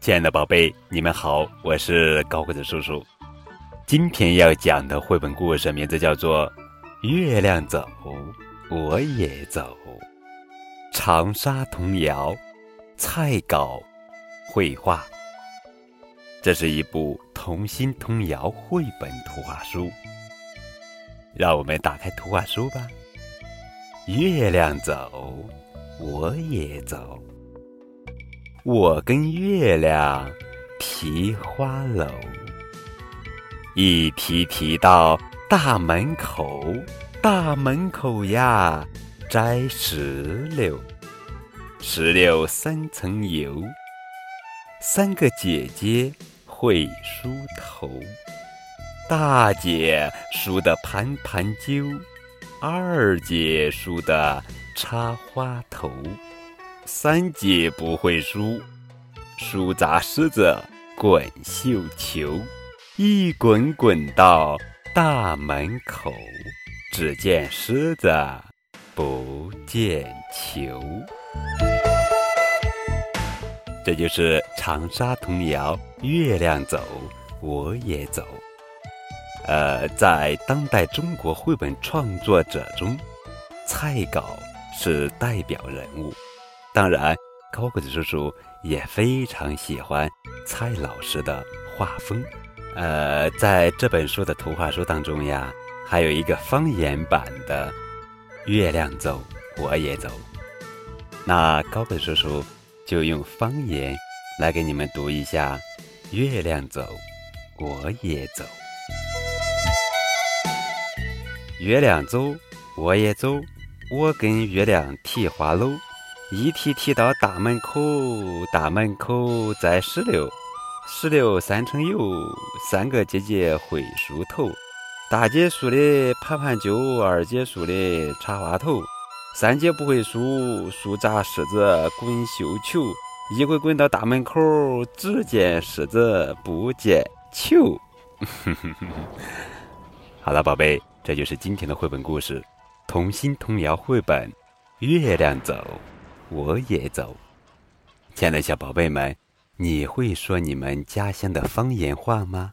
亲爱的宝贝，你们好，我是高个子叔叔。今天要讲的绘本故事名字叫做《月亮走，我也走》。长沙童谣，蔡稿，绘画。这是一部童心童谣绘本图画书。让我们打开图画书吧。月亮走，我也走。我跟月亮提花篓，一提提到大门口，大门口呀摘石榴，石榴三层油，三个姐姐会梳头，大姐梳得盘盘揪，二姐梳得插花头。三姐不会输，输砸狮子滚绣球，一滚滚到大门口，只见狮子不见球。这就是长沙童谣《月亮走，我也走》。呃，在当代中国绘本创作者中，蔡稿是代表人物。当然，高个子叔叔也非常喜欢蔡老师的画风。呃，在这本书的图画书当中呀，还有一个方言版的《月亮走，我也走》。那高个子叔叔就用方言来给你们读一下《月亮走，我也走》。月亮走，我也走，我跟月亮提花篓。一提提到大门口，大门口栽石榴，石榴三层油，三个姐姐会梳头，大姐梳的盘盘揪，二姐梳的插花头，三姐不会梳，梳砸柿子滚绣球，一滚滚到大门口，只见柿子不见球。好了，宝贝，这就是今天的绘本故事，童心童谣绘本《月亮走》。我也走，亲爱的小宝贝们，你会说你们家乡的方言话吗？